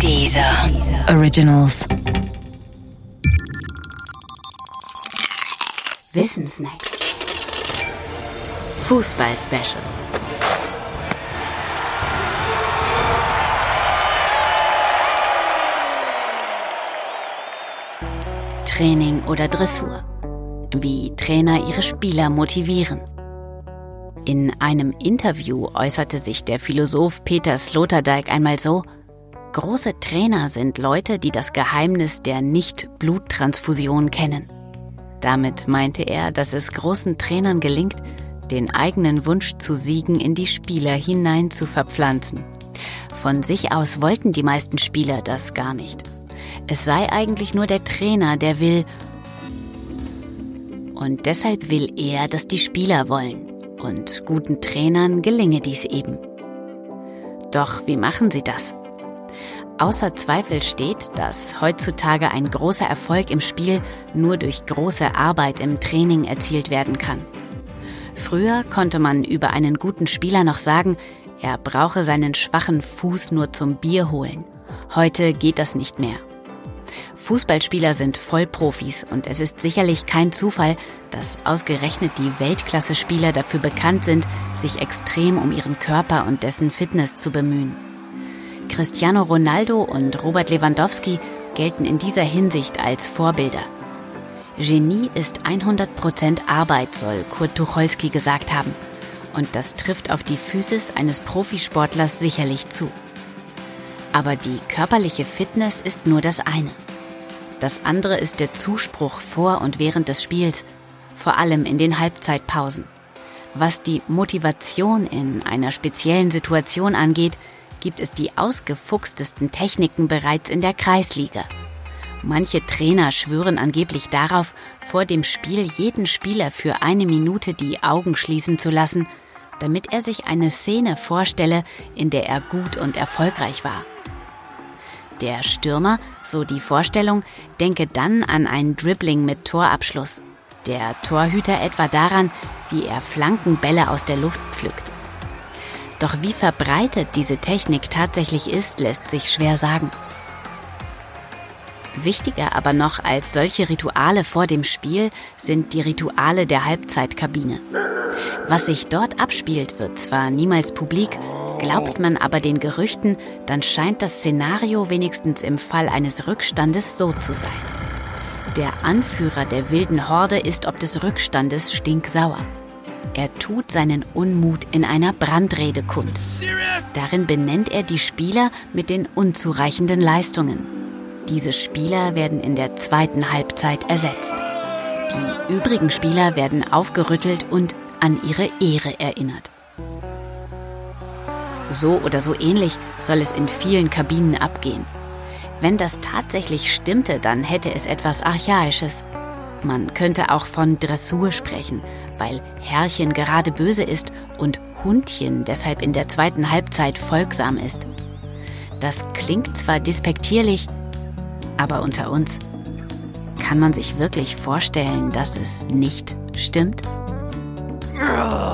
Dieser Originals. Wissensnacks. Fußball-Special. Training oder Dressur. Wie Trainer ihre Spieler motivieren. In einem Interview äußerte sich der Philosoph Peter Sloterdijk einmal so, Große Trainer sind Leute, die das Geheimnis der Nicht-Bluttransfusion kennen. Damit meinte er, dass es großen Trainern gelingt, den eigenen Wunsch zu siegen in die Spieler hinein zu verpflanzen. Von sich aus wollten die meisten Spieler das gar nicht. Es sei eigentlich nur der Trainer, der will. Und deshalb will er, dass die Spieler wollen. Und guten Trainern gelinge dies eben. Doch wie machen sie das? Außer Zweifel steht, dass heutzutage ein großer Erfolg im Spiel nur durch große Arbeit im Training erzielt werden kann. Früher konnte man über einen guten Spieler noch sagen, er brauche seinen schwachen Fuß nur zum Bier holen. Heute geht das nicht mehr. Fußballspieler sind Vollprofis und es ist sicherlich kein Zufall, dass ausgerechnet die Weltklasse-Spieler dafür bekannt sind, sich extrem um ihren Körper und dessen Fitness zu bemühen. Cristiano Ronaldo und Robert Lewandowski gelten in dieser Hinsicht als Vorbilder. Genie ist 100% Arbeit, soll Kurt Tucholsky gesagt haben. Und das trifft auf die Physis eines Profisportlers sicherlich zu. Aber die körperliche Fitness ist nur das eine. Das andere ist der Zuspruch vor und während des Spiels, vor allem in den Halbzeitpausen. Was die Motivation in einer speziellen Situation angeht, gibt es die ausgefuchstesten Techniken bereits in der Kreisliga. Manche Trainer schwören angeblich darauf, vor dem Spiel jeden Spieler für eine Minute die Augen schließen zu lassen, damit er sich eine Szene vorstelle, in der er gut und erfolgreich war. Der Stürmer, so die Vorstellung, denke dann an ein Dribbling mit Torabschluss. Der Torhüter etwa daran, wie er Flankenbälle aus der Luft pflückt. Doch wie verbreitet diese Technik tatsächlich ist, lässt sich schwer sagen. Wichtiger aber noch als solche Rituale vor dem Spiel sind die Rituale der Halbzeitkabine. Was sich dort abspielt, wird zwar niemals publik, glaubt man aber den Gerüchten, dann scheint das Szenario wenigstens im Fall eines Rückstandes so zu sein. Der Anführer der wilden Horde ist ob des Rückstandes stinksauer. Er tut seinen Unmut in einer Brandrede kund. Darin benennt er die Spieler mit den unzureichenden Leistungen. Diese Spieler werden in der zweiten Halbzeit ersetzt. Die übrigen Spieler werden aufgerüttelt und an ihre Ehre erinnert. So oder so ähnlich soll es in vielen Kabinen abgehen. Wenn das tatsächlich stimmte, dann hätte es etwas Archaisches. Man könnte auch von Dressur sprechen, weil Herrchen gerade böse ist und Hundchen deshalb in der zweiten Halbzeit folgsam ist. Das klingt zwar despektierlich, aber unter uns. Kann man sich wirklich vorstellen, dass es nicht stimmt? Komm